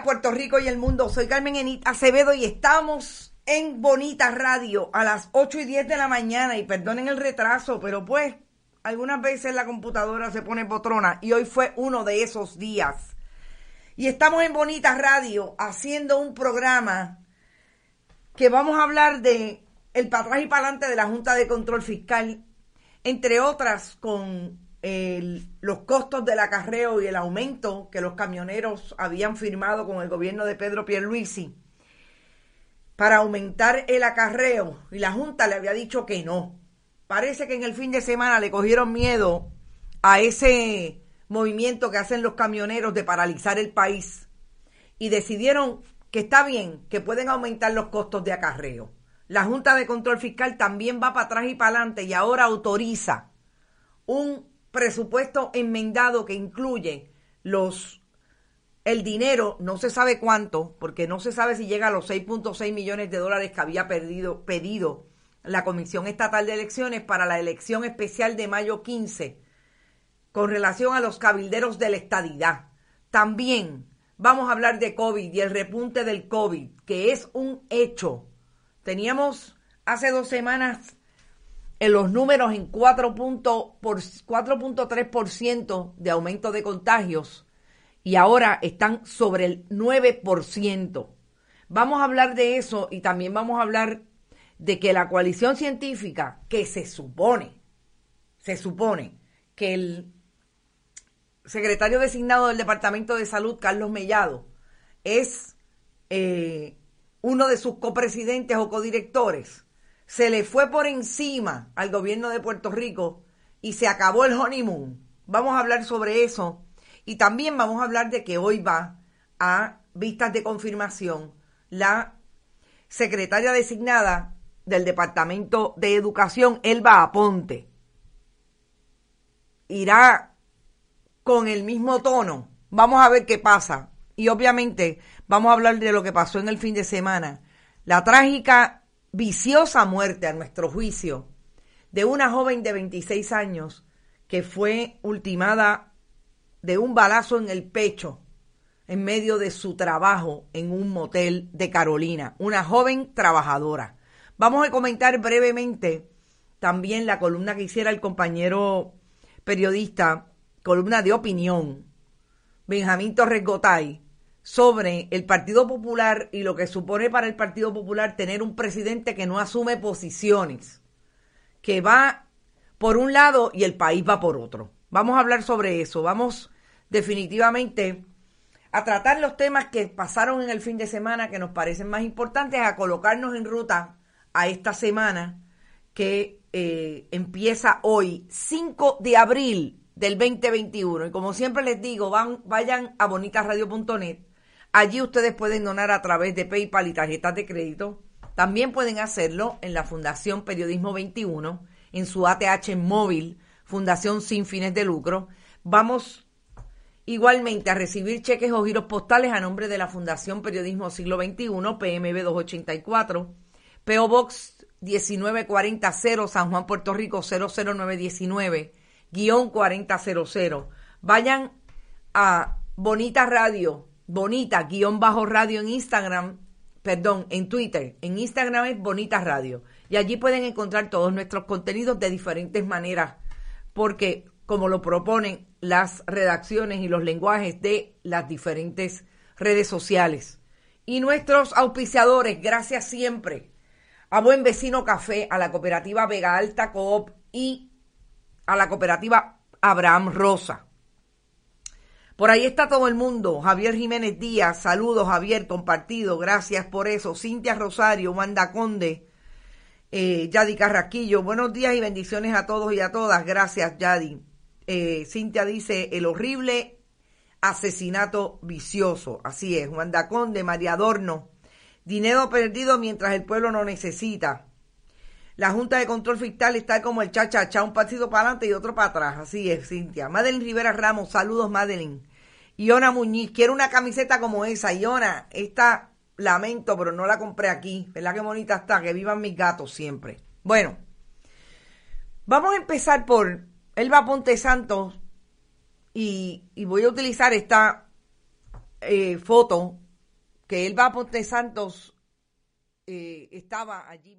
Puerto Rico y el mundo. Soy Carmen Enit Acevedo y estamos en Bonita Radio a las 8 y 10 de la mañana. Y perdonen el retraso, pero pues algunas veces la computadora se pone potrona y hoy fue uno de esos días. Y estamos en Bonita Radio haciendo un programa que vamos a hablar de el para atrás y para adelante de la Junta de Control Fiscal, entre otras con los costos del acarreo y el aumento que los camioneros habían firmado con el gobierno de Pedro Pierluisi para aumentar el acarreo y la Junta le había dicho que no. Parece que en el fin de semana le cogieron miedo a ese movimiento que hacen los camioneros de paralizar el país y decidieron que está bien, que pueden aumentar los costos de acarreo. La Junta de Control Fiscal también va para atrás y para adelante y ahora autoriza un presupuesto enmendado que incluye los el dinero, no se sabe cuánto, porque no se sabe si llega a los 6.6 millones de dólares que había pedido la Comisión Estatal de Elecciones para la elección especial de mayo 15 con relación a los cabilderos de la estadidad. También vamos a hablar de COVID y el repunte del COVID, que es un hecho. Teníamos hace dos semanas en los números en 4.3% de aumento de contagios y ahora están sobre el 9%. Vamos a hablar de eso y también vamos a hablar de que la coalición científica, que se supone, se supone que el secretario designado del Departamento de Salud, Carlos Mellado, es eh, uno de sus copresidentes o codirectores, se le fue por encima al gobierno de Puerto Rico y se acabó el honeymoon. Vamos a hablar sobre eso y también vamos a hablar de que hoy va a vistas de confirmación, la secretaria designada del Departamento de Educación, Elba Aponte, irá con el mismo tono. Vamos a ver qué pasa. Y obviamente vamos a hablar de lo que pasó en el fin de semana. La trágica, viciosa muerte, a nuestro juicio, de una joven de 26 años que fue ultimada de un balazo en el pecho en medio de su trabajo en un motel de Carolina, una joven trabajadora. Vamos a comentar brevemente también la columna que hiciera el compañero periodista, columna de opinión, Benjamín Torres Gotay, sobre el Partido Popular y lo que supone para el Partido Popular tener un presidente que no asume posiciones, que va por un lado y el país va por otro. Vamos a hablar sobre eso. Vamos definitivamente a tratar los temas que pasaron en el fin de semana que nos parecen más importantes, a colocarnos en ruta a esta semana que eh, empieza hoy, 5 de abril del 2021. Y como siempre les digo, van, vayan a bonitasradio.net. Allí ustedes pueden donar a través de PayPal y tarjetas de crédito. También pueden hacerlo en la Fundación Periodismo 21, en su ATH móvil, Fundación Sin Fines de Lucro. Vamos igualmente a recibir cheques o giros postales a nombre de la Fundación Periodismo Siglo XXI, PMB 284 PO Box 19400 San Juan, Puerto Rico 00919, guion 4000. Vayan a Bonita Radio, Bonita, guion bajo radio en Instagram, perdón, en Twitter. En Instagram es Bonita Radio. Y allí pueden encontrar todos nuestros contenidos de diferentes maneras, porque como lo proponen las redacciones y los lenguajes de las diferentes redes sociales. Y nuestros auspiciadores, gracias siempre a Buen Vecino Café, a la cooperativa Vega Alta Coop y a la cooperativa Abraham Rosa. Por ahí está todo el mundo. Javier Jiménez Díaz, saludos Javier, compartido, gracias por eso. Cintia Rosario, Wanda Conde, eh, Yadi Carraquillo, buenos días y bendiciones a todos y a todas. Gracias, Yadi. Eh, Cintia dice, el horrible asesinato vicioso. Así es, Wanda Conde, María Adorno, Dinero perdido mientras el pueblo no necesita. La Junta de Control Fiscal está como el cha-cha-cha, un partido para adelante y otro para atrás. Así es, Cintia. Madeline Rivera Ramos, saludos, Madeline. Iona Muñiz, quiero una camiseta como esa. Iona, esta lamento, pero no la compré aquí. ¿Verdad qué bonita está? Que vivan mis gatos siempre. Bueno, vamos a empezar por Elba Ponte Santos y, voy a utilizar esta eh, foto que Elba Ponte Santos eh, estaba allí.